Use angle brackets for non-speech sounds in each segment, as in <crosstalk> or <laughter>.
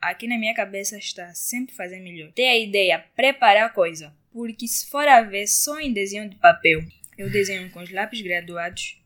aqui na minha cabeça está sempre fazer melhor. Ter a ideia, preparar a coisa. Porque se for a ver só em desenho de papel, eu desenho com os lápis graduados,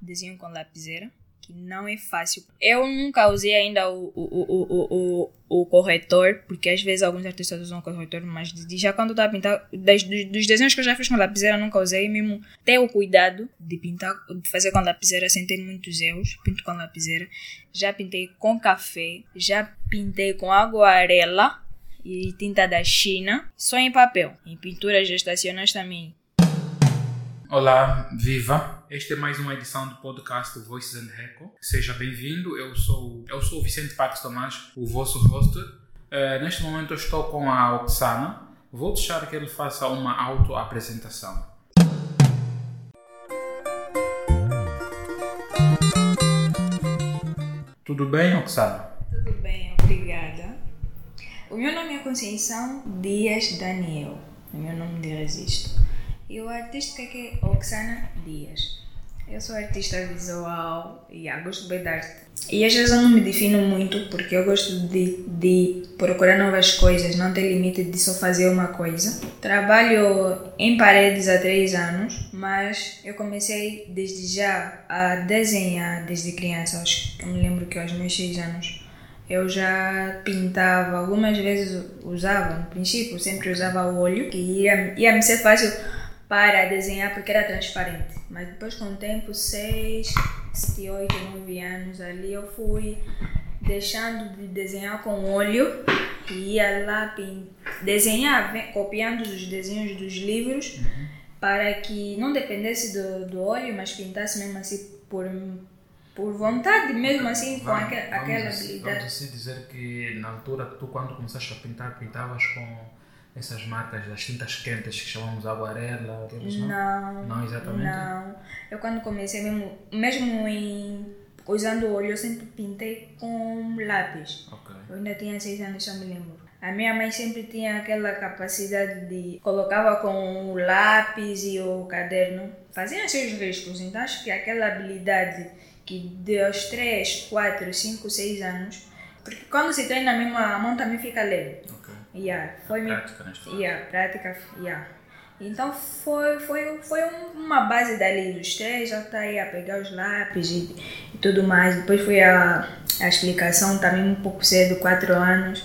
desenho com lapiseira, que não é fácil. Eu nunca usei ainda o, o, o, o, o, o corretor, porque às vezes alguns artistas usam corretor, mas já quando eu a pintar, dos, desenhos que eu já fiz com lapiseira, nunca usei, mesmo ter o cuidado de pintar, de fazer com lapiseira sem ter muitos erros, pinto com lapiseira. Já pintei com café, já pintei com aguarela e tinta da China, só em papel. Em pinturas gestacionais também Olá, viva! Esta é mais uma edição do podcast Voices and Reco. Seja bem-vindo. Eu sou eu sou o Vicente Pax Tomás, o vosso host. Uh, neste momento eu estou com a Oxana. Vou deixar que ele faça uma auto-apresentação. Tudo bem, Oxana? Tudo bem, obrigada. O meu nome é Conceição Dias Daniel. É meu nome de registro. E o artista que é Oxana Dias. Eu sou artista visual e yeah, gosto bem de arte. E às vezes eu não me defino muito porque eu gosto de, de procurar novas coisas, não ter limite de só fazer uma coisa. Trabalho em paredes há três anos, mas eu comecei desde já a desenhar desde criança. Acho que eu me lembro que aos meus seis anos eu já pintava, algumas vezes usava, no princípio sempre usava o olho, que ia, ia me ser fácil para desenhar porque era transparente. Mas depois com o tempo, 6, 7, 8, 9 anos ali, eu fui deixando de desenhar com óleo e ia lá desenhar, copiando os desenhos dos livros uhum. para que não dependesse do, do óleo, mas pintasse mesmo assim por, por vontade, mesmo assim, com vamos, aquela, aquela habilidade. Vamos assim dizer que na altura, tu quando começaste a pintar, pintavas com essas marcas das tintas quentes que chamamos aguarela? Não, não exatamente? Não. Eu quando comecei mesmo, mesmo em usando óleo, eu sempre pintei com lápis. Okay. Eu ainda tinha seis anos, eu me lembro. A minha mãe sempre tinha aquela capacidade de colocava com o lápis e o caderno, fazia seus riscos. Então acho que aquela habilidade que de aos 3, 4, 5, 6 anos, porque quando se treina mesmo a mão também fica leve. Yeah, foi prática, né? Yeah, prática, yeah. Então foi, foi, foi uma base dali dos três, já está aí a pegar os lápis e, e, tudo mais. Depois foi a, a explicação também um pouco cedo, quatro anos.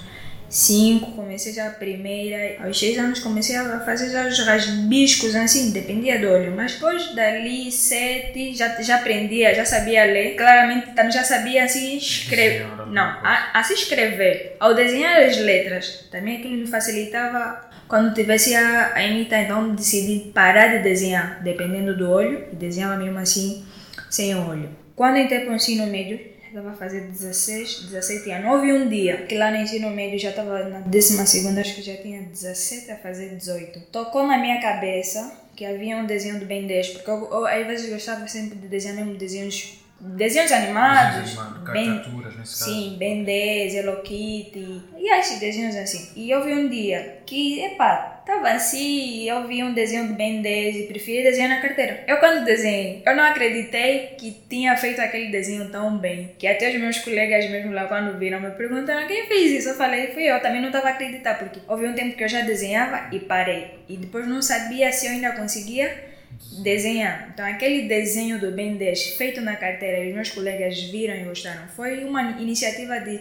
Cinco, comecei já a primeira. Aos seis anos comecei a fazer já os rasbiscos, assim, dependia do olho. Mas depois dali, sete, já, já aprendia, já sabia ler. Claramente também já sabia assim escrever. Não, a, a se escrever. Ao desenhar as letras, também aquilo me facilitava quando tivesse a, a imitar. Então decidi parar de desenhar, dependendo do olho, e desenhava mesmo assim, sem olho. Quando entrei para o ensino médio, estava a fazer 16, 17 anos. Houve um dia que lá no ensino médio já estava na 12, acho que já tinha 17 a fazer 18. Tocou na minha cabeça que havia um desenho do Ben 10, porque eu, eu, às vezes gostava sempre de desenhar mesmo desenhos desenhos animados, desenhos caricaturas, nesse caso. Sim, Ben 10, Hello Kitty, e esses desenhos assim. E eu vi um dia que, epá, tava assim, eu vi um desenho do Ben 10 e preferi desenhar na carteira. Eu quando desenhei, eu não acreditei que tinha feito aquele desenho tão bem, que até os meus colegas mesmo lá quando viram me perguntaram quem fez isso, eu falei, fui eu, também não estava a acreditar, porque houve um tempo que eu já desenhava e parei, e depois não sabia se eu ainda conseguia desenhar. Então, aquele desenho do Ben 10 feito na carteira e os meus colegas viram e gostaram, foi uma iniciativa de,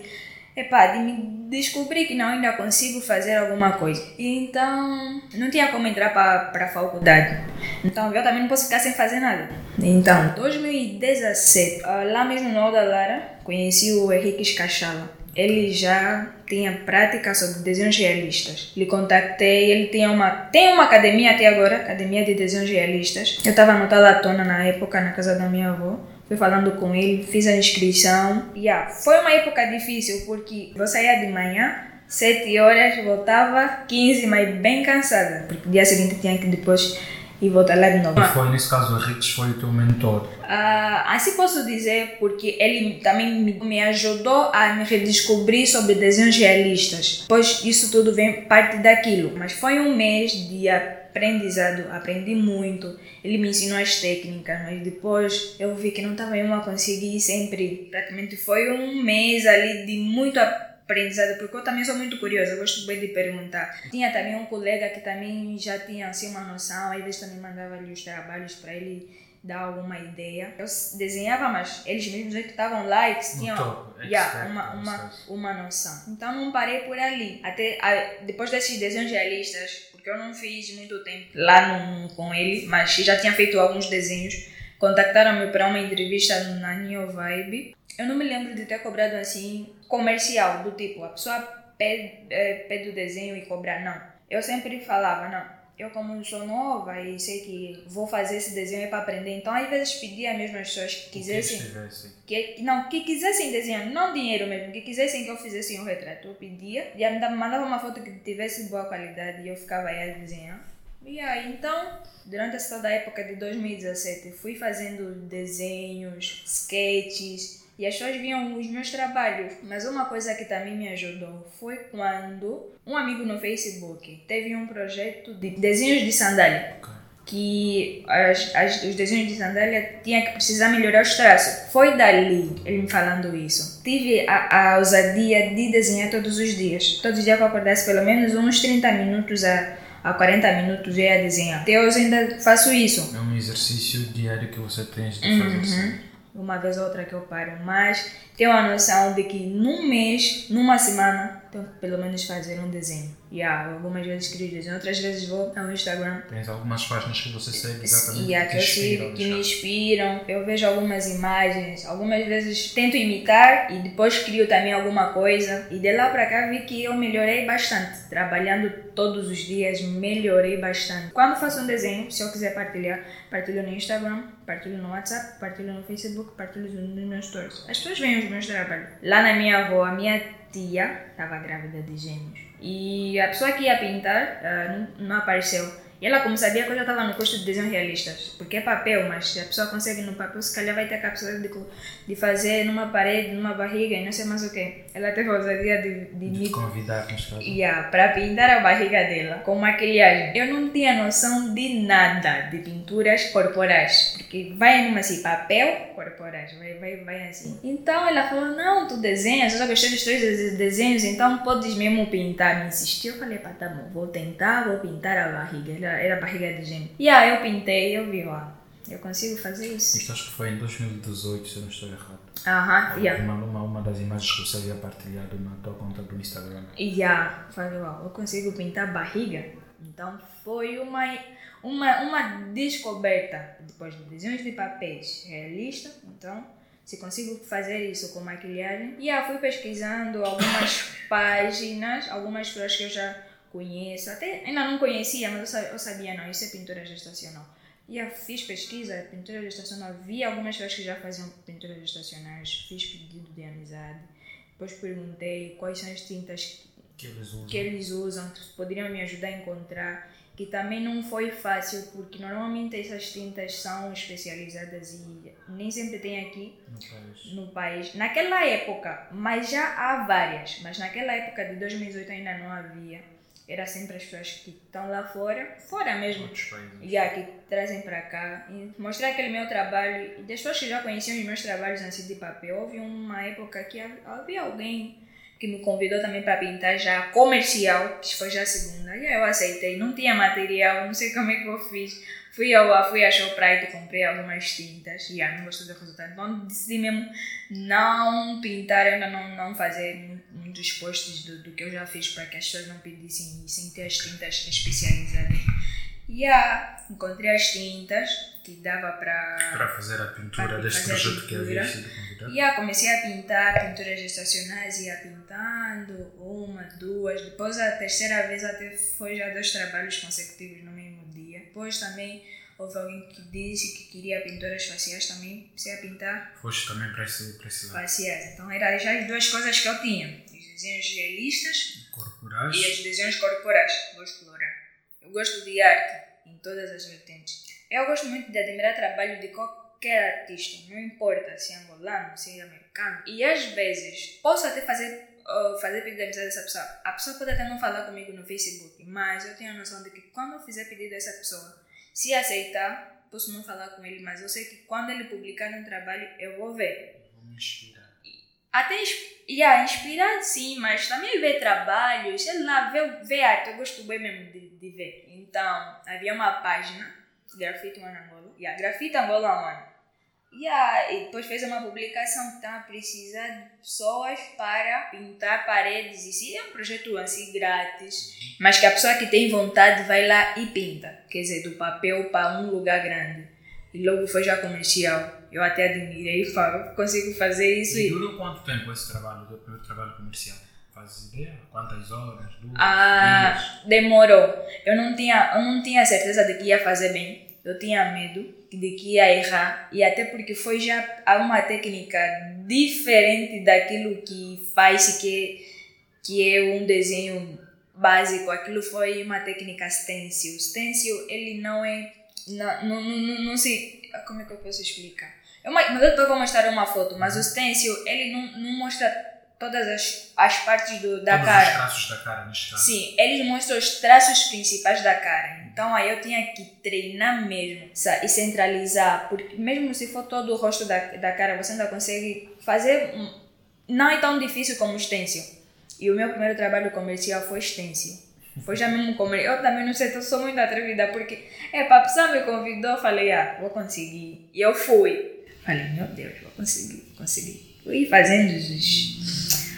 epá, de me descobrir que não ainda consigo fazer alguma coisa. Então, não tinha como entrar para a faculdade. Então, eu também não posso ficar sem fazer nada. Então, 2017, ah, lá mesmo no da Lara, conheci o Henrique Escachala ele já tinha prática sobre desenhos realistas. Lhe contactei, ele tinha uma, tem uma academia até agora, academia de desenhos realistas. Eu estava anotada à tona na época, na casa da minha avó. Fui falando com ele, fiz a inscrição. Yeah, foi uma época difícil porque eu saía de manhã, 7 horas, voltava 15, mas bem cansada. Porque dia seguinte tinha que depois e voltar lá de novo. E foi, nesse caso, o Ricks foi o teu mentor? Uh, assim posso dizer, porque ele também me, me ajudou a me redescobrir sobre desenhos realistas, pois isso tudo vem parte daquilo. Mas foi um mês de aprendizado, aprendi muito. Ele me ensinou as técnicas, mas depois eu vi que não estava eu a conseguir sempre. Praticamente foi um mês ali de muito aprendizado aprendizado, porque eu também sou muito curiosa, gosto bem de perguntar. Tinha também um colega que também já tinha assim uma noção, às vezes também mandava ali os trabalhos para ele dar alguma ideia. Eu desenhava, mas eles mesmos é que estavam lá e que tinham top, yeah, expert, uma, uma, uma noção. Então não parei por ali. Até a- depois desses desenhos realistas, porque eu não fiz muito tempo lá no, com ele, mas já tinha feito alguns desenhos. Contactaram-me para uma entrevista na New Vibe. Eu não me lembro de ter cobrado assim comercial, do tipo, a pessoa pede, eh, pede o desenho e cobrar. Não. Eu sempre falava, não. Eu, como sou nova e sei que vou fazer esse desenho é para aprender, então às vezes pedia mesmo às pessoas que que quisessem estivesse. que não que quisessem desenhar não dinheiro mesmo que quisessem que eu fizesse um retrato eu pedia e me dava- mandava uma foto que tivesse boa qualidade e eu ficava aí a desenhar e aí então durante essa toda época de 2017 fui fazendo desenhos sketches e as pessoas viam os meus trabalhos mas uma coisa que também me ajudou foi quando um amigo no Facebook teve um projeto de desenhos de sandália que as, as- os desenhos de sandália tinha que precisar melhorar os traços. Foi dali ele me falando isso. Tive a, a ousadia de desenhar todos os dias. Todos os dias que eu acordasse, pelo menos uns 30 minutos a, a 40 minutos ia desenhar. Até hoje ainda faço isso. É um exercício diário que você tem de Uhum. fazer assim. Uma vez ou outra que eu paro, mas tenho a noção de que num mês, numa semana, que pelo menos fazer um desenho. E yeah, algumas vezes crio desenho, outras vezes vou ao Instagram Tens algumas páginas que você segue exatamente a que que, eu sigo, inspiram. que me inspiram. Eu vejo algumas imagens, algumas vezes tento imitar e depois crio também alguma coisa. E de lá para cá vi que eu melhorei bastante. Trabalhando todos os dias, melhorei bastante. Quando faço um desenho, se eu quiser partilhar, partilho no Instagram, partilho no WhatsApp, partilho no Facebook, partilho nos meus stories. As pessoas veem os meus trabalhos. Lá na minha avó, a minha tia estava grávida de gêmeos. E a pessoa que ia pintar ah, não, não apareceu. E ela, como sabia que eu já estava no curso de desenhos realistas, porque é papel, mas a pessoa consegue no papel, se calhar vai ter a capacidade de, de fazer numa parede, numa barriga e não sei mais o que. Ela teve a ousadia de, de De me convidar. Yeah, para pintar a barriga dela com maquilhagem. Eu não tinha noção de nada de pinturas corporais, porque vai numa assim, papel corporais, vai, vai, vai assim. Então ela falou: Não, tu desenhas, eu já gostei dos teus de- desenhos, então podes mesmo pintar. Me insistiu, eu falei: Pá, tá bom, vou tentar, vou pintar a barriga. Era, era barriga de gêmeo. E aí eu pintei, eu vi, ó, eu consigo fazer isso. Isto acho que foi em 2018, se eu não estou errado. Aham, yeah. Uma, uma, uma das imagens que você havia partilhado na tua conta do Instagram. E já, falei, ó, eu consigo pintar barriga. Então foi uma, uma, uma descoberta depois de desenhos de papéis realista. Então, se consigo fazer isso com maquilhagem. E já fui pesquisando algumas <laughs> páginas, algumas pessoas que eu já conheço. Até ainda não conhecia, mas eu sa- eu sabia, não, isso é pintura gestacional. E eu fiz pesquisa, pintura gestacional, vi algumas pessoas que já faziam pinturas gestacionais, fiz pedido de amizade. Depois perguntei quais são as tintas Que eles usam. que eles usam, que poderiam me ajudar a encontrar, que também não foi fácil, porque normalmente essas tintas são especializadas e nem sempre tem aqui no país. no país. Naquela época, mas já há várias, mas naquela época de 2018 ainda não havia. Era sempre as pessoas que estão lá fora, fora mesmo, e yeah, que trazem para cá. E mostrar aquele meu trabalho e das pessoas que já conheciam os meus trabalhos assim de papel houve uma época que ha- havia alguém que me convidou também para pintar já comercial que foi já a segunda. E aí eu aceitei não tinha material não sei como é que eu fiz. Fui ao fui a Shoprite e comprei algumas tintas. E ah, não gostei do resultado. Então decidi mesmo não pintar ainda não não fazer muitos posts do, do que eu já fiz para que as pessoas não pedissem sem ter as tintas especializadas e ah, encontrei as tintas que dava para. Para fazer a pintura deste projeto que havia pintura. sido convidado. E ah, comecei a pintar pinturas gestacionais, ia pintando uma, duas. Depois a terceira vez até foi já dois trabalhos consecutivos no mesmo dia. Depois também houve alguém que disse que queria pinturas faciais também, comecei a pintar Foste também para esse, para esse lado. faciais. Então eram já as duas coisas que eu tinha: desenhos realistas Corporais. e os desenhos corporais. Vou explorar. Eu gosto de arte em todas as vertentes. Eu gosto muito de admirar o trabalho de qualquer artista, não importa se é angolano, se é americano. E às vezes posso até fazer uh, fazer pedido de amizade dessa pessoa. A pessoa pode até não falar comigo no Facebook, mas eu tenho a noção de que quando eu fizer pedido a essa pessoa, se aceitar, posso não falar com ele, mas eu sei que quando ele publicar um trabalho, eu vou ver. Inspirar. Até yeah, inspirar sim, mas também ver trabalhos, sei lá, ver, ver arte, eu gosto bem mesmo de, de ver. Então, havia uma página, Grafite One Angola, yeah, Grafite Angola One. Yeah, e depois fez uma publicação que está a precisar de pessoas para pintar paredes. Sim, é um projeto assim grátis, mas que a pessoa que tem vontade vai lá e pinta. Quer dizer, do papel para um lugar grande. E logo foi já comercial. Eu até admirei e falo, consigo fazer isso E durou quanto tempo esse trabalho, o primeiro trabalho comercial? Fazes ideia? Quantas horas? Duas? Ah, dias? demorou. Eu não tinha, eu não tinha certeza de que ia fazer bem. Eu tinha medo de que ia errar. E até porque foi já uma técnica diferente daquilo que faz que, que é um desenho básico. Aquilo foi uma técnica stencil. Stencil, ele não é... Não, não, não, não, não sei... Como é que eu posso explicar? Eu, mas eu vou mostrar uma foto, mas o stencil, ele não, não mostra todas as, as partes do, da Todos cara. os traços da cara, neste caso. Sim, eles mostram os traços principais da cara. Então aí eu tinha que treinar mesmo sa- e centralizar, porque mesmo se for todo o rosto da, da cara, você ainda consegue fazer. Não é tão difícil como o stencil. E o meu primeiro trabalho comercial foi stencil. Foi já mesmo comercial. Eu também não sei, eu sou muito atrevida, porque é, a pessoa me convidou, eu falei, ah, vou conseguir. E eu fui. Falei, meu Deus, vou conseguir, consegui. Fui fazendo os,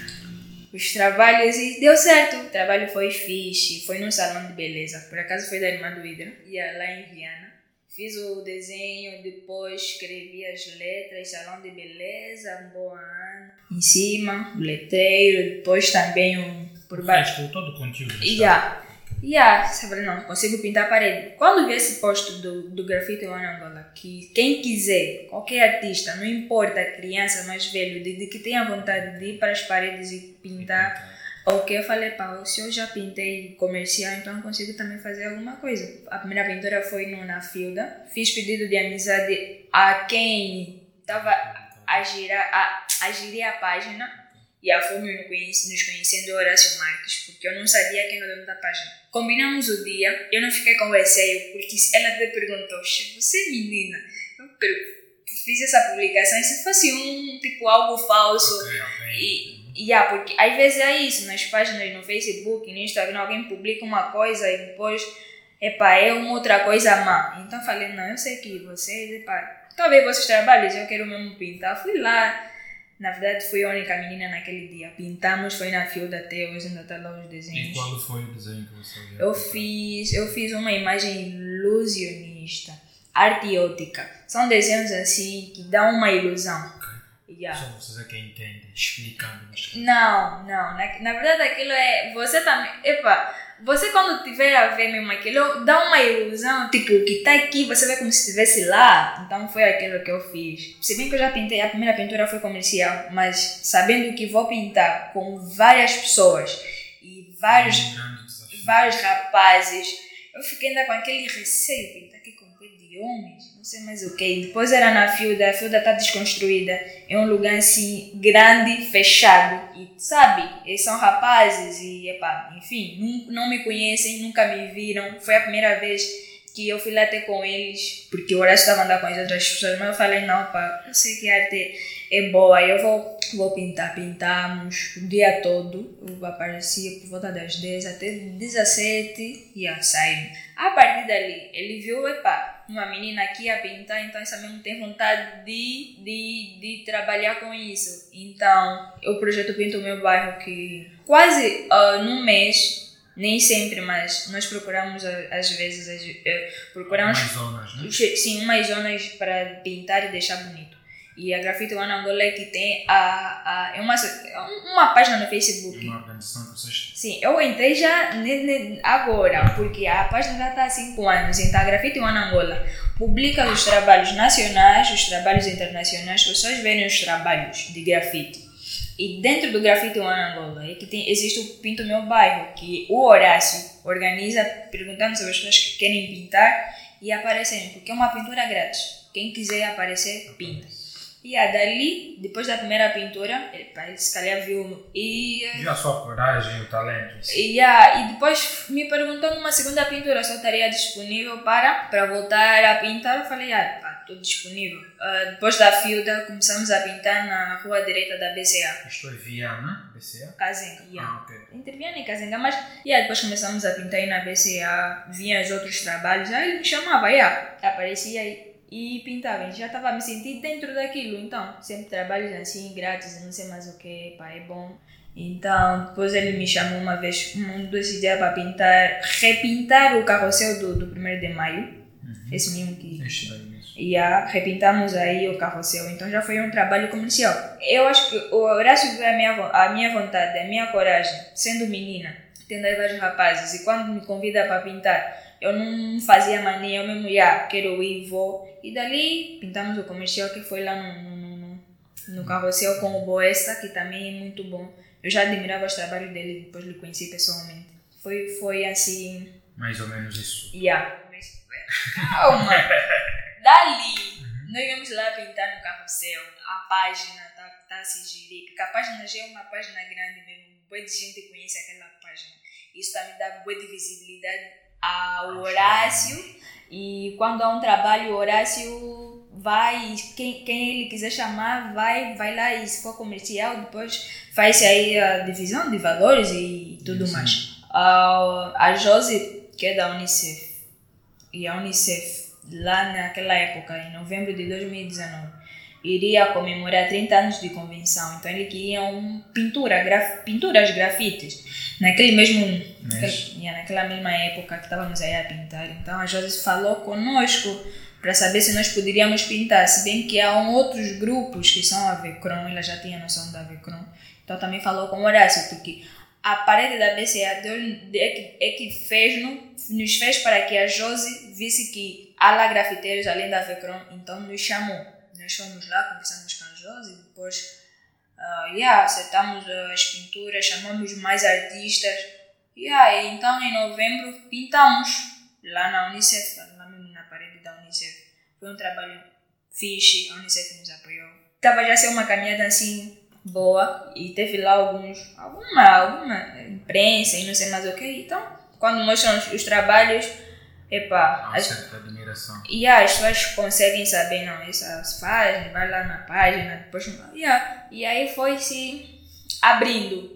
os trabalhos e deu certo. O trabalho foi fixe, foi num salão de beleza. Por acaso foi da irmã do Hidra, ia lá em Viana. Fiz o desenho, depois escrevi as letras, salão de beleza, boa ano. Em cima, o letreiro, depois também um por baixo. Todo o conteúdo. neste caso. Yeah. Yeah, sabe, não, consigo pintar a parede. Quando vi esse post do, do Grafite One Angola, que quem quiser, qualquer artista, não importa, criança, mais velho, de, de que tenha vontade de ir para as paredes e pintar, ok, eu falei, pá, se eu já pintei comercial, então consigo também fazer alguma coisa. A primeira pintura foi no, na Filda, fiz pedido de amizade a quem estava a girar a, a gerir a página e a fomos nos conhece- nos conhecendo Horácio Marques, porque eu não sabia quem era o dono da página. Combinamos o dia, eu não fiquei com receio, porque ela até perguntou, "Che, você é menina? Eu fiz essa publicação, e se fosse um, tipo, algo falso, Ok, ok. e, e ah, porque às vezes é isso, nas páginas no Facebook, no Instagram, alguém publica uma coisa e depois, epá, é uma outra coisa má. Então falei, não, eu sei que vocês, epá, talvez vocês trabalhem, eu quero mesmo pintar. Fui lá, na verdade fui a única menina naquele dia. Pintamos, foi na Field até hoje, ainda está lá os E desenhos. qual foi o desenho que você viu? Eu fiz, eu fiz uma imagem ilusionista, arte ótica. São desenhos assim que dão uma ilusão. Yeah. Só vocês é quem entende, explicando. Não, não. Na, na verdade, aquilo é. Você também. Epa, você quando tiver a ver mesmo aquilo, dá uma ilusão, tipo, que tá aqui, você vê como se estivesse lá. Então foi aquilo que eu fiz. Se bem que eu já pintei, a primeira pintura foi comercial, mas sabendo que vou pintar com várias pessoas e vários, Um grande desafio. vários rapazes, eu fiquei ainda com aquele receio, pintar aqui com de homens, não sei mais o que. Depois era na Filda, a Filda tá desconstruída, é um lugar assim grande, fechado, e sabe, eles são rapazes e, epá, enfim, não, não me conhecem, nunca me viram, foi a primeira vez que eu fui lá ter com eles, porque o Horácio estava andando com as outras pessoas, mas eu falei, não, pá, eu sei que a arte é boa, eu vou, vou pintar, pintamos o dia todo, eu aparecia por volta das 10 até 17 e yeah, saímos. A partir dali, ele viu, epá, uma menina aqui a pintar, então essa mesmo tem vontade de, de, de trabalhar com isso. Então, o projeto Pinto o Meu Bairro, que quase uh, num mês, nem sempre, mas nós procuramos às vezes, às- eh, procuramos Mais zonas, né? Sim, umas zonas para pintar e deixar bonito. E a Grafite One Angola é que tem a, a, é uma, é uma página no Facebook. Uma organização que vocês. Sim, eu entrei já agora, porque a página já está há 5 anos. Então, a Grafite One Angola publica os trabalhos nacionais, os trabalhos internacionais, as pessoas verem os trabalhos de grafite. E dentro do Grafite One Angola é que tem, existe o Pinto Meu Bairro, que o Horácio organiza perguntando sobre as pessoas que querem pintar e aparecem, porque é uma pintura grátis. Quem quiser aparecer, pinta. E a dali, depois da primeira pintura, ele, ele se calhar viu e Viu a sua coragem, o talento. e, yeah, e depois me perguntou numa segunda pintura se eu estaria disponível para, para voltar a pintar. Eu falei, ah, pá, estou disponível. Uh, depois da Filda, começamos a pintar na rua direita da BCA. Isto é Viana, BCA? Yeah. Ah, ok. Entre Viana e Kazenga, mas yeah, depois começamos a pintar aí na BCA, vinha os outros trabalhos, aí ele me chamava, yeah, aparecia aí e pintava. Já estava me sentir dentro daquilo, então, sempre trabalhos assim, grátis, não sei mais o que, pá, é bom. Então, depois ele me chamou uma vez, um desses dias para pintar, repintar o carrossel do, do 1 de maio. Esse mesmo que. Este daí. E a, repintamos aí o carrossel. Então já foi um trabalho comercial. Eu acho que o Horácio viu a minha, a minha vontade, a minha coragem, sendo menina, tendo aí vários rapazes. E quando me convida para pintar, eu não fazia mania, eu mesmo, já, quero ir, vou. E dali pintamos o comercial que foi <laughs> lá no, no, no, no- no carrossel com o Boesta, que também é muito bom. Eu já admirava os trabalhos dele, depois lhe conheci pessoalmente. Foi, foi assim, Mais ou menos isso. Yeah. Calma. Dali, nós íamos lá pintar no carrossel. A página tá, tá a se gerir. Porque a página já é uma página grande mesmo. Boa de gente conhece aquela página. Isso também dá boa de visibilidade ao Horácio. E quando há um trabalho, o Horácio vai, quem, quem ele quiser chamar, vai, vai lá e se for comercial, depois faz aí a divisão de valores e tudo Sim. mais. A, a Josi, que é da Unicef, e a Unicef, lá naquela época, em novembro de 2019, iria comemorar 30 anos de convenção. Então ele queria um pintura, graf, pinturas grafites. Naquele mesmo, naquele- yeah, naquela mesma época que estávamos aí a pintar. Então a Josi falou conosco para saber se nós poderíamos pintar, se bem que há outros grupos que são a Vecron, ela já tinha noção da Vecron. Então também falou com o Horácio, porque a parede da BCA deu- é que, é que fez, no- nos fez para que a Josi visse que há lá grafiteiros além da Vecron, então nos chamou. Nós fomos lá, conversamos com a Josi, depois ah, yeah, acertamos ah, as pinturas, chamamos mais artistas. Yeah, e então em novembro pintamos lá na Unicef, lá na parede da Unicef. Foi um trabalho fixe, a Unicef nos apoiou. Estava já a ser uma caminhada assim boa e teve lá alguns, alguma, alguma imprensa e não sei mais o que. Então, quando mostram os, os trabalhos, epá, Há uma certa admiração. e as pessoas conseguem saber, não, essas fazem, vai lá na página, depois. Yeah. E aí foi se abrindo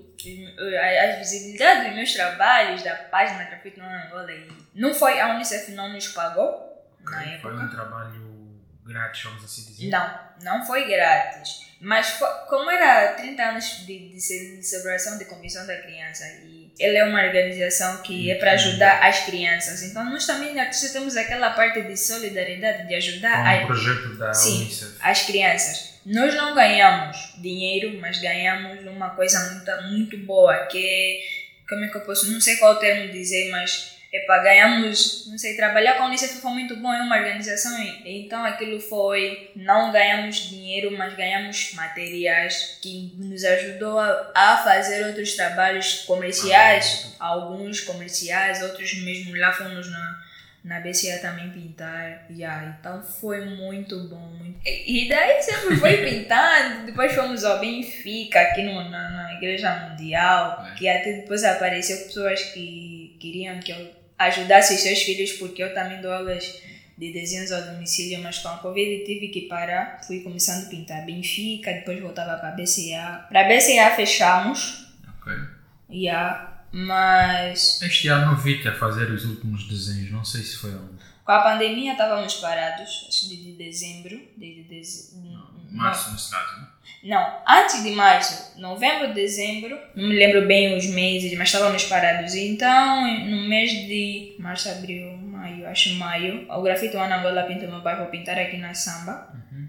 a- as visibilidades dos meus trabalhos, da página Grafite no Angola. E não foi, a Unicef não nos pagou na Foi época. um trabalho grátis, vamos assim dizer. Não, não foi grátis. Mas foi- como era 30 anos de, de celebração de Convenção da Criança e ela é uma organização que é para ajudar as crianças. Então nós também na artista temos aquela parte de solidariedade, de ajudar Com a- um projeto da Sim. Unicef. as crianças. Nós não ganhamos dinheiro, mas ganhamos uma coisa muito, muito boa, que é, como é que eu posso, não sei qual termo dizer, mas é para ganhamos, não sei, trabalhar com a Unicef foi muito bom, é uma organização, então aquilo foi, não ganhamos dinheiro, mas ganhamos materiais que nos ajudou a, a fazer outros trabalhos comerciais, alguns comerciais, outros mesmo lá fomos na, na BCA também pintar. Yeah, então foi muito bom. Muito... E e daí sempre foi <laughs> pintando. depois fomos ao Benfica, aqui no, na, na Igreja Mundial, É. que até depois apareceu pessoas que queriam que eu ajudasse os seus filhos, porque eu também dou aulas de desenhos ao domicílio, mas com a Covid tive que parar. Fui começando a pintar Benfica, depois voltava para a BCA. Para a BCA fechamos, Ok. yeah, mas Este ano vi-te a fazer os últimos desenhos, não sei se foi onde. Com a pandemia estávamos parados, acho que de dezembro, de, de, Março, nesse caso, né? não, antes de março, novembro, dezembro, não me lembro bem os meses, mas estávamos parados. Então, no mês de março, abril, maio, acho maio, o grafite Ana Angola pinta meu bairro pintar aqui na Samba. Uhum.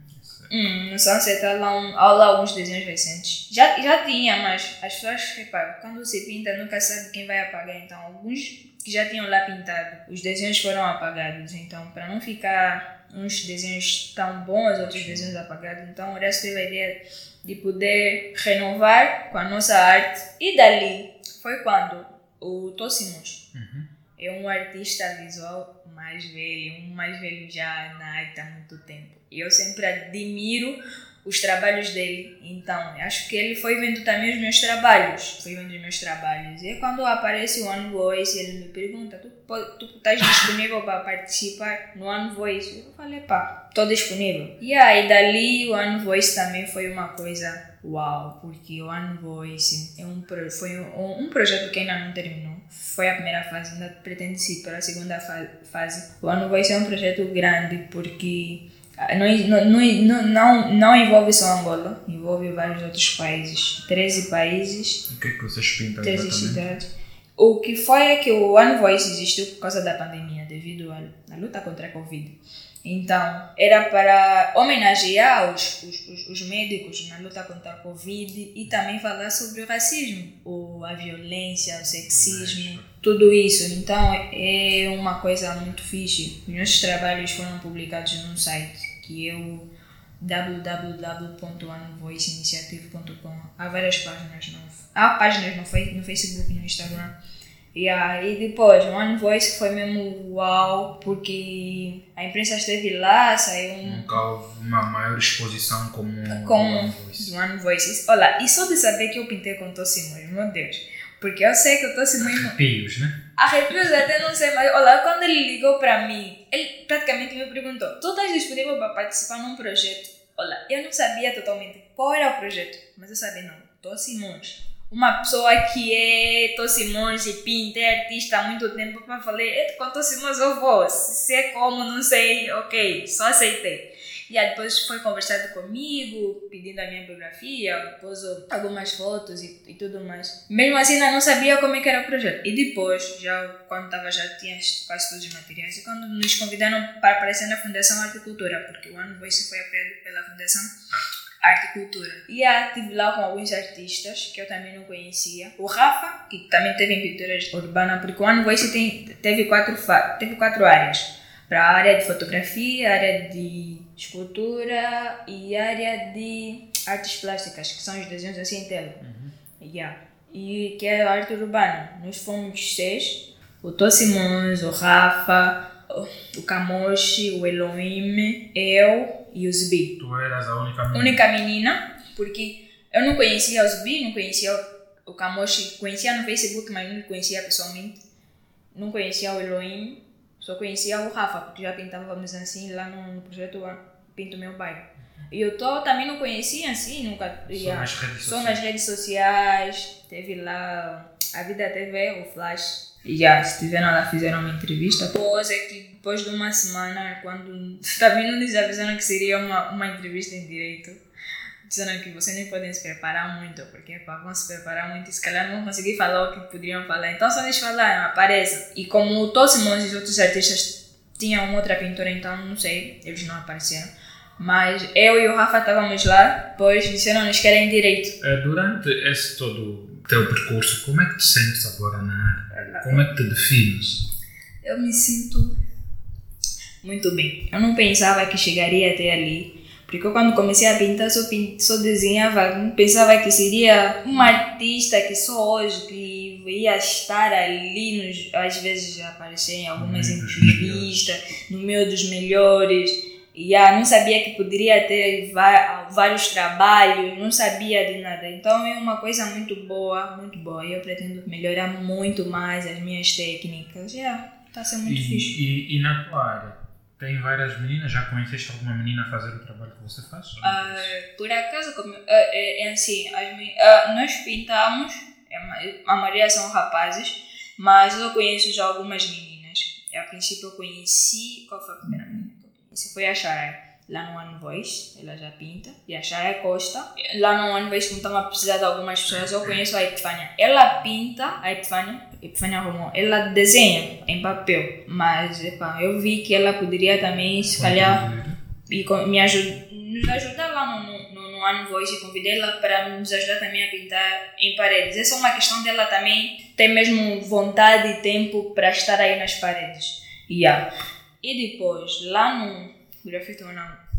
Hum, no Sunset há lá, um, há lá alguns desenhos recentes. Já, já tinha, mas as pessoas, repara, quando se pinta nunca sabe quem vai apagar. Então, alguns que já tinham lá pintado, os desenhos foram apagados. Então, para não ficar uns desenhos tão bons, outros desenhos apagados, então o Horácio teve a ideia de poder renovar com a nossa arte. E dali foi quando o Tossimos Uhum. é um artista visual mais velho, um mais velho já na arte há muito tempo. E eu sempre admiro os trabalhos dele. Então, acho que ele foi vendo também os meus trabalhos. Foi vendo os meus trabalhos. E quando aparece o One Voice, ele me pergunta: Tu, tu estás disponível para participar no One Voice? Eu falei: Pá, estou disponível. E aí, dali, o One Voice também foi uma coisa uau, porque o One Voice é um, foi um, um projeto que ainda não terminou. Foi a primeira fase, ainda pretende ir para a segunda fase. O One Voice é um projeto grande porque não, não, não, não envolve só Angola, envolve vários outros países, 13 países. O que é que vocês pintam 13 cidades. O que foi é que o One Voice existiu por causa da pandemia, devido à, luta contra a Covid. Então, era para homenagear os, os, os, médicos na luta contra a Covid e também falar sobre o racismo, ou a violência, o sexismo, tudo isso. Então, é uma coisa muito fixe. Os nossos trabalhos foram publicados num site que é o www.onevoiceinitiative.com. Há várias páginas, no, há páginas no, no Facebook e no Instagram. E aí depois, One Voice foi mesmo uau, porque a imprensa esteve lá, saiu um... Nunca houve uma maior exposição como com One Voice. One Voice. Olha, e só de saber que eu pintei com Tossimões, meu Deus. Porque eu sei que eu estou sentindo. Arrepios, né? Arrepios até não sei, mas olha, quando ele ligou para mim, ele praticamente me perguntou: Tu estás disponível para participar num projeto? Olha, eu não sabia totalmente qual era o projeto, mas eu sabia, não, Tô Simões. Uma pessoa que é Tô Simões e pinta, é artista há muito tempo, eu falei: Com Tô Simões eu vou, se é como, não sei, ok, só aceitei. E aí depois foi conversado comigo, pedindo a minha biografia, pôs algumas fotos e, e, tudo mais. Mesmo assim, ainda não sabia como é que era o projeto. E depois, já quando estava já tinha quase todos os materiais, e quando nos convidaram para aparecer na Fundação Arte e Cultura, porque o Ano Voice foi apoiado pela Fundação Arte e Cultura. E estive lá com alguns artistas que eu também não conhecia. O Rafa, que também teve em pintura urbana, porque o One Voice tem, teve, quatro, teve quatro áreas. Para a área de fotografia, área de escultura e área de artes plásticas, que são os desenhos assim em tela. Uhum. Yeah. E que é a arte urbana. Nós fomos seis: o Tó Simões, o Rafa, o Kamoshi, o Elohim, eu e o Zbi. Tu eras a única menina? Única menina, porque eu não conhecia o Zbi, não conhecia o Kamoshi, conhecia no Facebook, mas não conhecia pessoalmente. Não conhecia o Elohim, só conhecia o Rafa, porque já pintávamos assim lá no projeto Pinto Meu Bairro. E o Tó também não conhecia assim, nunca. Só nas redes Só nas redes sociais. Teve lá a Vida TV, o Flash. E já estiveram lá, fizeram uma entrevista. Depois é que depois de uma semana, quando <laughs> também não nos avisaram que seria uma, uma entrevista em direito, disseram que vocês nem podem se preparar muito, porque pá, vão se preparar muito e se calhar não vão conseguir falar o que poderiam falar. Então só eles falaram, apareçam. E como e os outros artistas tinham outra pintura, então não sei, eles não apareceram. Mas eu e o Rafa estávamos lá, depois disseram-nos que era em direito. É, durante esse todo teu percurso, como é que te sentes agora na área? Como é que te defines? Eu me sinto muito bem. Eu não pensava que chegaria até ali. Porque eu, quando comecei a pintar, só, pint, só desenhava, pensava que seria uma artista que só hoje que ia estar ali, nos, às vezes aparecer em algumas entrevistas, no meio dos melhores. E ah, não sabia que poderia ter vários trabalhos, não sabia de nada. Então é uma coisa muito boa, muito boa. Eu pretendo melhorar muito mais as minhas técnicas. Yeah, está sendo muito e, difícil. E, e na tua área? Tem várias meninas, já conheceste alguma menina a fazer o trabalho que você faz? Uh, por acaso, como, uh, é, é, assim, as, uh, nós pintamos, é, a maioria são rapazes, mas eu conheço já algumas meninas. A princípio eu conheci, qual foi a primeira menina conheci? Foi a lá no One Voice, ela já pinta, e a Shara Costa. Lá no One Voice, como estamos a precisar de algumas pessoas, eu conheço a Epifânia. Ela pinta, a Epifânia, Epifânia Romão, ela desenha em papel, mas epa, eu vi que ela poderia também, se calhar, e me nos ajudar lá no, no, no One Voice e convidei ela para nos ajudar também a pintar em paredes. Essa é uma questão dela também ter mesmo vontade e tempo para estar aí nas paredes. Yeah. E depois, lá no grafite ou não.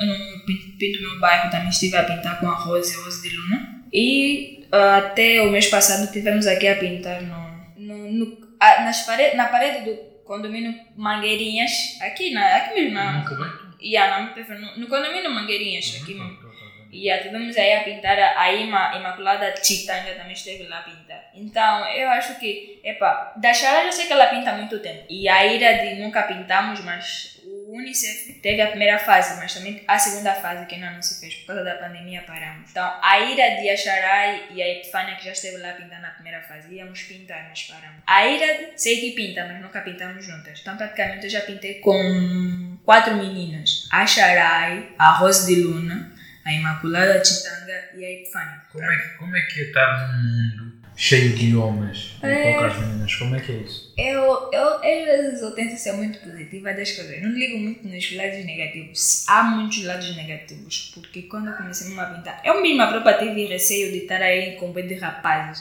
Um pinto meu bairro também estive a pintar com a Rose, a Rose de Luna. E uh, até o mês passado tivemos aqui a pintar no, no, no a, nas parede, na parede do condomínio Mangueirinhas, aqui, na, aqui mesmo. Na, no yeah, na, no, no condomínio Mangueirinhas, aqui mesmo. E tivemos aí a pintar a Ima, Imaculada Chitanga também esteve lá a pintar. Então, eu acho que, epa, da Xará eu sei que ela pinta há muito tempo. E a ira de nunca pintamos, mas o Unicef teve a primeira fase, mas também a segunda fase que ainda não se fez, por causa da pandemia paramos. Então, a ira de Acharai e a Epifânia, que já esteve lá pintando na primeira fase, íamos pintar, mas paramos. A ira, sei que pinta, mas nunca pintamos juntas. Então, praticamente, eu já pintei com quatro meninas. A Acharai, a Rose de Luna, a Imaculada Chitanga e a Epifânia. Como é, que- como é que estar num mundo cheio de homens e É. poucas meninas? Como é que é isso? Eu, eu, às vezes, eu tento ser muito positiva das coisas. Não ligo muito nos lados negativos. Há muitos lados negativos. Porque quando eu comecei a pintar, eu mesma própria tive receio de estar aí com bem de rapazes.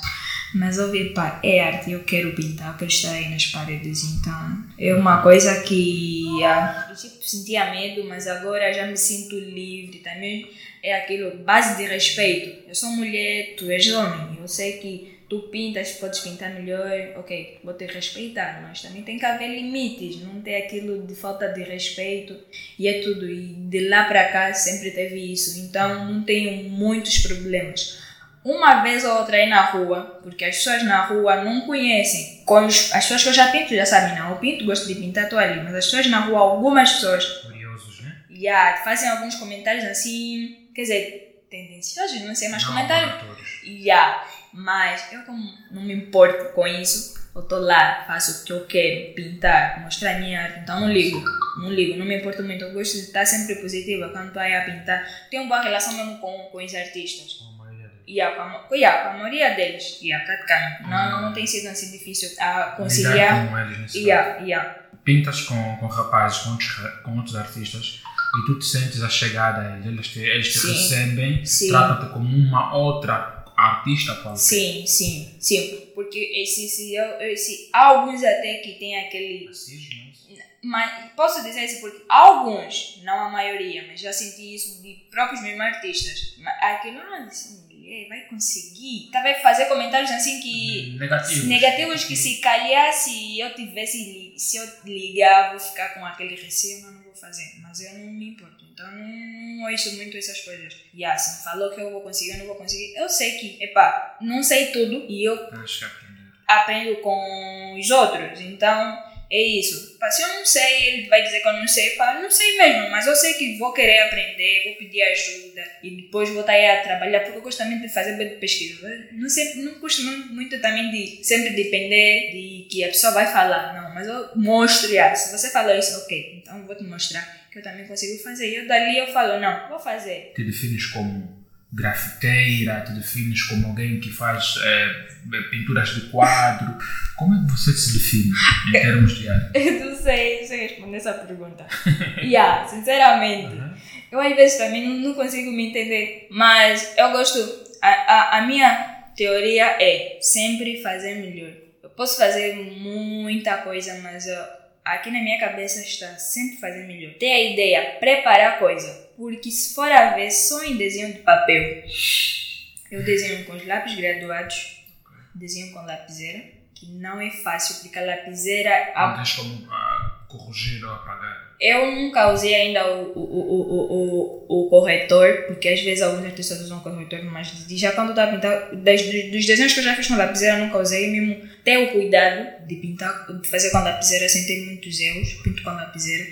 Mas eu vi, pá, é arte, eu quero pintar, quero estar aí nas paredes. Então, é uma coisa que, ah, no princípio, sentia medo, mas agora já me sinto livre. Também é aquilo, base de respeito. Eu sou mulher, tu és homem. Eu sei que tu pintas, podes pintar melhor, ok, vou te respeitar, mas também tem que haver limites, não ter aquilo de falta de respeito e é tudo. E de lá para cá sempre teve isso, então não tenho muitos problemas. Uma vez ou outra aí na rua, porque as pessoas na rua não conhecem. Com as pessoas que eu já pinto já sabem, não, eu pinto, gosto de pintar, estou ali, mas as pessoas na rua, algumas pessoas Curiosos, né? yeah, fazem alguns comentários assim, quer dizer, tendenciosos, não sei, Não comentários. Yeah, mas eu como não me importo com isso, eu tô lá, faço o que eu quero, pintar, mostrar a minha arte, então não ligo, não ligo, não me importo muito, eu gosto de estar sempre positiva quando estou aí a pintar. Tenho uma boa relação mesmo com, com os artistas. Com a com, a, a maioria deles, yeah, praticamente. Não, não tem sido assim difícil a conciliar. com eles nesse Yeah, yeah. Pintas com, com rapazes, com outros, com outros artistas e tu te sentes a chegada a eles. Eles te, eles te Sim. recebem, tratam-te como uma outra artista qualquer. Sim, sim, sim. Porque esse, esse, esse, alguns até que tem aquele Racismo, é? Mas posso dizer isso porque alguns, não a maioria, mas já senti isso de próprios mesmos artistas. Aquilo, ah, essa mulher vai conseguir. Talvez fazer comentários assim que. Negativos. Negativos que se calhar se eu tivesse, se eu ligar, vou ficar com aquele receio, não, não vou fazer. Mas eu não me importo. Então não, não ouço muito essas coisas. E assim, falou que eu vou conseguir, eu não vou conseguir. Eu sei que, epá, não sei tudo e eu Tens que aprendo com os outros. Então, é isso. Se eu não sei, ele vai dizer que eu não sei. Pá, não sei mesmo, mas eu sei que vou querer aprender, vou pedir ajuda e depois vou estar aí a trabalhar, porque eu gosto também de fazer pesquisa. Eu Não, sempre, não gosto muito, também de sempre depender de que a pessoa vai falar. Não, mas eu mostro, ah, se você falou isso, ok, então eu vou te mostrar que eu também consigo fazer. E eu dali eu falo, não, vou fazer. Te defines como grafiteira, te defines como alguém que faz eh, pinturas de quadro. Como é que você se define em termos de arte? Eu <laughs> não sei, não sei responder essa pergunta. <laughs> yeah, sinceramente. Uhum. Eu às vezes também não, não consigo me entender, mas eu gosto. A, a, a minha teoria é sempre fazer melhor. Eu posso fazer muita coisa, mas eu, aqui na minha cabeça está sempre fazer melhor. Ter a ideia, preparar a coisa. Porque se for a ver só em desenho de papel, eu desenho com os lápis graduados, desenho com lapiseira, que não é fácil, porque a lapiseira, a Não tens como ah, corrigir ou apagar. eu nunca usei ainda o, o, o, o, corretor, porque às vezes alguns artistas usam corretor, mas já quando eu estava a pintar, das, dos, dos desenhos que eu já fiz com lapiseira, nunca usei, mesmo ter o cuidado de pintar, de fazer com lapiseira sem ter muitos erros, pinto com lapiseira.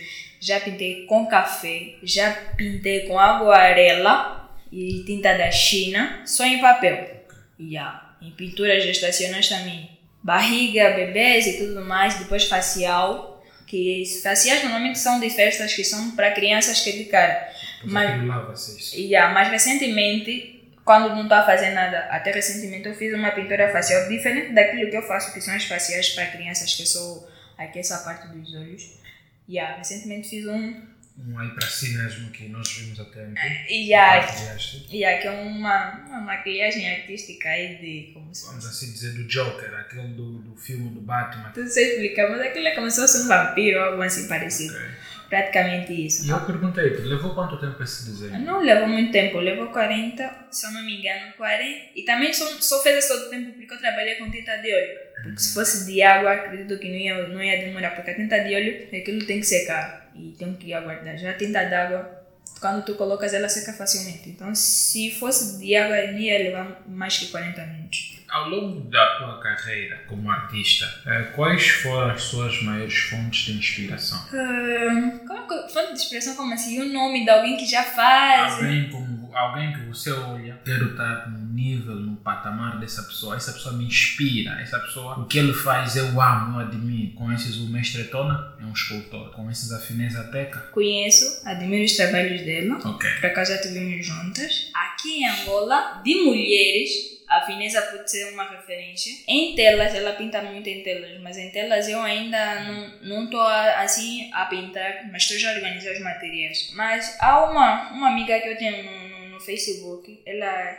Já pintei com café, já pintei com aguarela e tinta da China, só em papel. Yeah. Em pinturas gestacionais também. Barriga, bebês e tudo mais, depois facial que faciais normalmente são de festas que são para crianças que é de cara. Pois Mas-. Yeah, mas recentemente, quando não estou a fazer nada, até recentemente eu fiz uma pintura facial diferente daquilo que eu faço, que são as faciais para crianças, que só aqui essa parte dos olhos. Yeah, recentemente fiz um. Um aí para si mesmo que nós vimos até um Yeah, maquilhagem. yeah, que é uma, uma maquilhagem artística aí de. Como se Vamos assim dizer do Joker, aquele do, do filme do Batman. Não sei explicar, mas aquilo é como se fosse um vampiro ou algo assim parecido. Ok. Praticamente isso. E eu perguntei-te, levou quanto tempo esse desenho? Não levou muito tempo, levou 40, se eu não me engano, 40. E também só, só fez esse todo tempo porque eu trabalhei com tinta de óleo. Porque se fosse de água, acredito que não ia, não ia demorar, porque a tinta de óleo, aquilo tem que secar e tem que aguardar. Já a tinta d'água quando tu colocas ela seca facilmente. Então, se fosse de água, ia levar mais que 40 minutos. Ao longo da tua carreira como artista, eh, quais foram as suas maiores fontes de inspiração? Uh, como, fonte de inspiração, como assim? O nome de alguém que já faz? Alguém como alguém que você olha, quero estar no nível, no patamar dessa pessoa, essa pessoa me inspira, essa pessoa, o que ele faz eu amo, eu admiro. Conheces o mestre Etona? É um escultor. Conheces a Finesa Teca? Conheço, admiro os trabalhos dela. Ok. Por acaso já estivemos juntas. Aqui em Angola, de mulheres, a Finesa pode ser uma referência. Em telas, ela pinta muito em telas, mas em telas eu ainda não estou assim a pintar, mas estou já a organizar os materiais. Mas há uma, uma amiga que eu tenho no, no, no Facebook, ela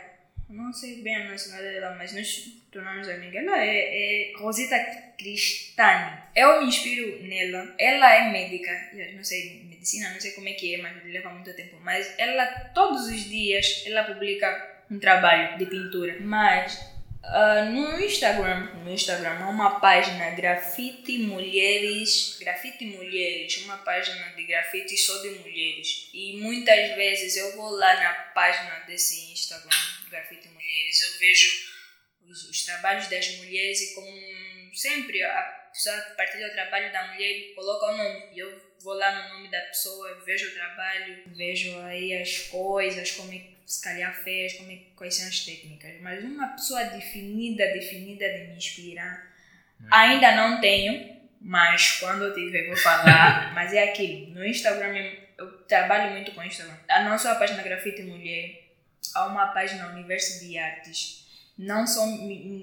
não sei bem a nacionalidade dela, mas nos tornamos amigas. Ela é, é Rosita Cristani. Eu me inspiro nela. Ela é médica, eu não sei medicina, não sei como é que é, mas leva muito tempo. Mas ela, todos os dias, ela publica um trabalho de pintura. Mas uh, no Instagram, no Instagram há uma página Grafite Mulheres, Grafite Mulheres, uma página de grafite só de mulheres. E muitas vezes eu vou lá na página desse Instagram, Grafite Mulheres, eu vejo os, os trabalhos das mulheres e como sempre a pessoa partilha o trabalho da mulher coloca o nome. E eu vou lá no nome da pessoa, vejo o trabalho, vejo aí as coisas, como é se calhar fez, como é, quais são as técnicas. Mas uma pessoa definida, definida de me inspirar, uhum. ainda não tenho, mas quando eu tiver vou falar. <laughs> mas é aquilo, no Instagram eu trabalho muito com Instagram. Não só a página Grafite Mulher, há uma página Universo de Artes. Não são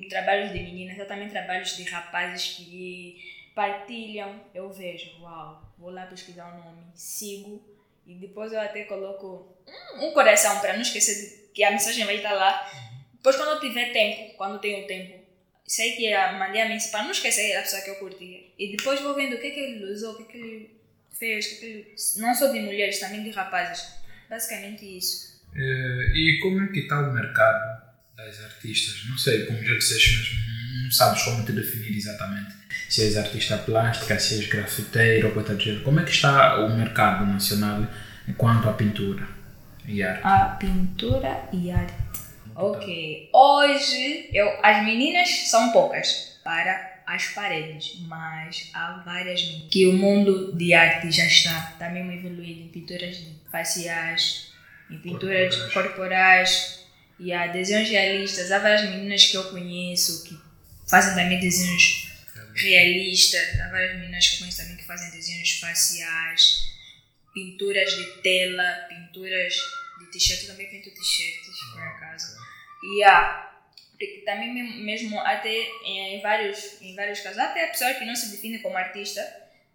trabalhos de meninas, há também trabalhos de rapazes que partilham. Eu vejo, uau, vou lá pesquisar o nome, sigo e depois eu até coloco um, um coração para não esquecer que a mensagem vai estar lá. Depois, quando eu tiver tempo, quando tenho tempo, sei que mandei a mensagem para não esquecer a pessoa que eu curtia. E depois vou vendo o que, é que ele usou, o que, é que ele fez, o que, é que ele... não só de mulheres, também de rapazes. Basicamente isso. Eh, e como é que está o mercado das artistas? Não sei, como já disseste mesmo, não sabes como te definir exatamente se és artista plástica, se és grafiteiro ou coisa do gênero. Como é que está o mercado nacional quanto à pintura e arte? A pintura e arte. Ok. Hoje, eu, as meninas são poucas para as paredes, mas há várias meninas que o mundo de arte já está, mesmo evoluído em pinturas faciais, em pinturas corporais, corporais e há desenhos realistas. Há várias meninas que eu conheço que fazem também desenhos realista. Há várias meninas que eu conheço também que fazem desenhos faciais, pinturas de tela, pinturas de t-shirt. Eu também pinto t-shirts, por ah, acaso. E há. Porque também mesmo até em vários, em vários casos, até a pessoa que não se define como artista,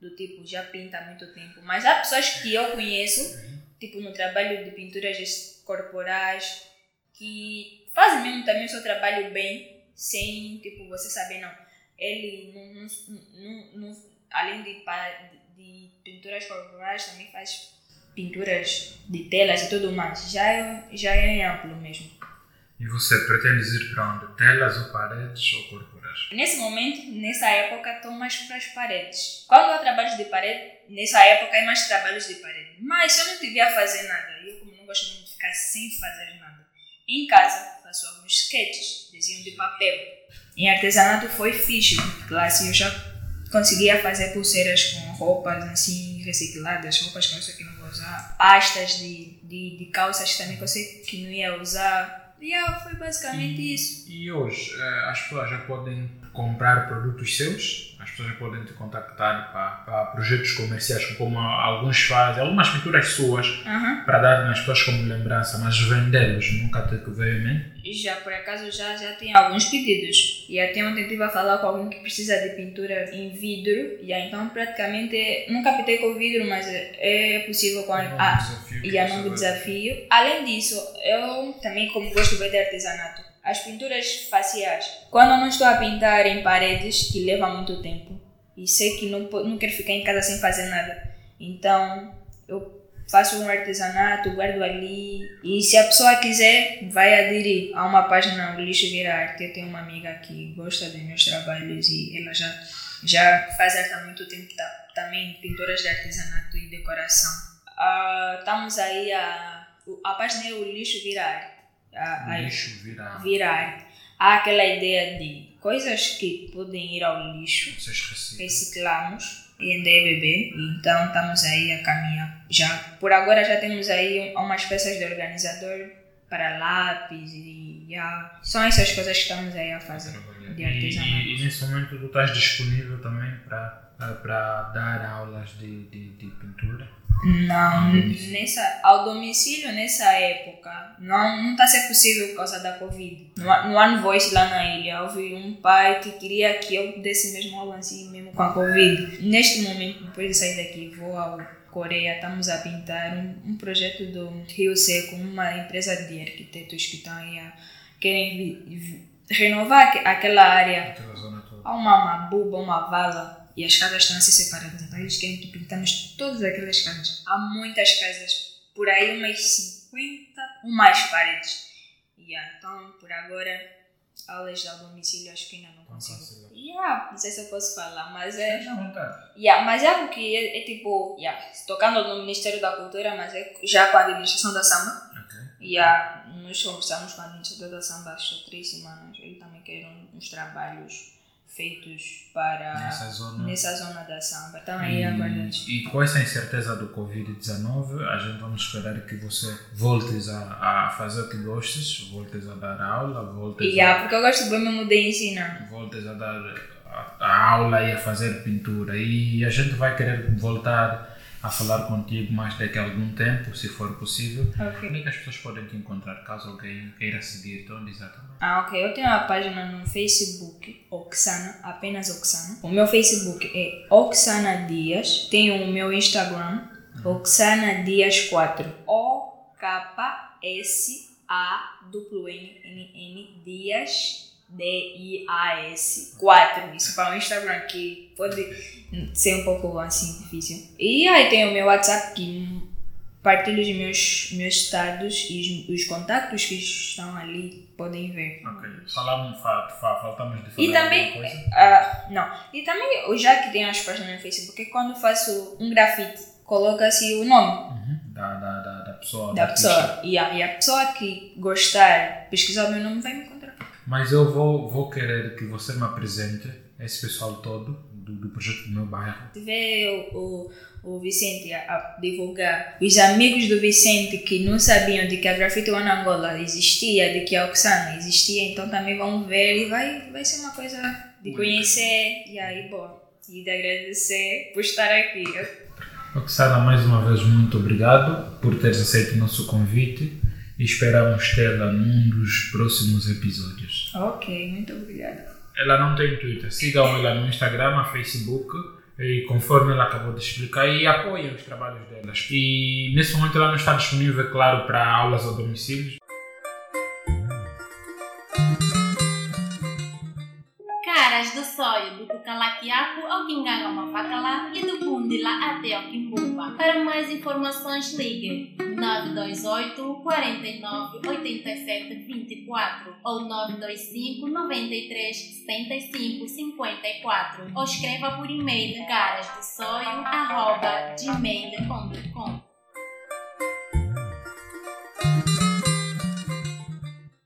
do tipo, já pinta há muito tempo, mas há pessoas que eu conheço, tipo no trabalho de pinturas corporais, que fazem mesmo também o seu trabalho bem, sem, tipo, você saber, não ele, não, não, não, além de, de pinturas corporais, também faz pinturas de telas e tudo mais. Já é, já é amplo mesmo. E você pretende ir para onde? Telas ou paredes ou corporais? Nesse momento, nessa época, estou mais para as paredes. Quando eu trabalho de parede, nessa época é mais trabalhos de parede. Mas se eu não tiver a fazer nada, eu como não gosto muito de ficar sem fazer nada, em casa faço alguns sketches, desenho de papel em artesanato foi fixe, assim eu já conseguia fazer pulseiras com roupas assim recicladas, roupas que eu sei que não vou usar, pastas de, de, de calças também que eu sei que não ia usar. E yeah, foi basicamente e, isso. E hoje eh, as pessoas já podem comprar produtos seus? As pessoas podem te contactar para, para projetos comerciais, como alguns fazem, algumas pinturas suas, uhum. para dar nas pessoas como lembrança, mas vendê-los nunca te veio em mente? já por acaso já, já tem alguns pedidos. E até ontem estive a falar com alguém que precisa de pintura em vidro. E aí, então praticamente nunca pintei com vidro, mas é, é possível com a, é ah, e é novo desafio. Além disso, eu também como gosto de artesanato. As pinturas faciais. Quando eu não estou a pintar em paredes, que leva muito tempo, e sei que não, não quero ficar em casa sem fazer nada, então eu faço um artesanato, guardo ali. E se a pessoa quiser, vai aderir a uma página do Lixo Vira Arte. Eu tenho uma amiga que gosta dos meus trabalhos e ela já, já faz arte há muito tempo, tá, também pinturas de artesanato e decoração. Ah, estamos aí a. A página é o lixo virar. A, a- Lixo virar. virar. Há aquela ideia de coisas que podem ir ao lixo, reciclamos e ainda é bebê. Então estamos aí a caminhar. Já, por agora já temos aí umas peças de organizador para lápis e já. São essas coisas que estamos aí a fazer. De artesanato. e, e nesse momento tu estás disponível também para para dar aulas de, de, de pintura? Não, domicílio. nessa, ao domicílio nessa época não não está sendo possível por causa da Covid. No, no One Voice lá na ilha, houve um pai que queria que eu desse mesmo aula assim, mesmo com a Covid. Neste momento, depois de sair daqui, vou ao Coreia, estamos a pintar um, um projeto do Rio Seco, uma empresa de arquitetos que estão aí a querem vi- vi- renovar aque- aquela área Aquela zona toda. Há uma mabuba, uma vala e as casas estão assim separadas. Então eles querem que pintamos todas aquelas casas. Há muitas casas, por aí umas 50 ou mais paredes. Yeah, então, por agora, aulas ao domicílio acho que ainda não Não consigo. consigo. Yeah, não sei se eu posso falar, mas é. Esteja à vontade. Yeah, mas é algo que é, é tipo, yeah, tocando no Ministério da Cultura, mas é já com a administração da samba. Ok. Yeah, nós conversamos com a administradora da samba há três semanas. Ele também quer uns trabalhos feitos para Nessa zona. nessa zona da samba. Estão aí aguardando. E, e com essa incerteza do Covid-19, a gente vamos esperar que você voltes a, a fazer o que gostes, voltes a dar aula, voltes, Yeah, porque eu gosto bem ensinar. a, voltes a dar a, a aula e a fazer pintura. E a gente vai querer voltar a falar contigo mais daqui a algum tempo, se for possível. Ok. Onde é que as pessoas podem te encontrar, caso alguém queira seguir-te? Onde exatamente? Ah, ok. Eu tenho uma página no Facebook, Oxana, apenas Oxana. O meu Facebook é Oxana Dias. Tenho o meu Instagram, Oxana Dias 4. O K S A W N N N Dias D I A S 4. Isso para o Instagram que pode ser um pouco assim difícil. E aí tem o meu WhatsApp que partilho os meus, meus estados e os, os contactos que estão ali podem ver. Ok. Falamos, fa, fa, faltamos de falar E também, alguma coisa? ah, não, e também, já que tenho as páginas no Facebook, quando faço um grafite, coloca-se o nome Uhum. Da, da, da, da pessoa. da artista. pessoa. E a, e a pessoa que gostar, pesquisar o meu nome, vai me encontrar. Mas eu vou, vou querer que você me apresente esse pessoal todo do, do projeto do meu bairro. Vê o, o, o Vicente a, a divulgar, os amigos do Vicente que não sabiam de que a Grafite One Angola existia, de que a Oxana existia, então também vão ver e vai, vai ser uma coisa de Muito conhecer. E aí, bom, e de agradecer por estar aqui. Oxana, mais uma vez, muito obrigado por teres aceito o nosso convite e esperamos tê-la num dos próximos episódios. Ok, muito obrigada. Ela não tem Twitter, sigam ela no Instagram, Facebook e conforme ela acabou de explicar e apoiem os trabalhos delas. E nesse momento ela não está disponível, é claro, para aulas ao domicílio. Do sonho do Cucalaquiaco ao Quingangamavacalá e do Bundila até ao Quimbumba. Para mais informações, ligue 928 49 87 24 ou 925 93 75 54 ou escreva por e-mail gmail.com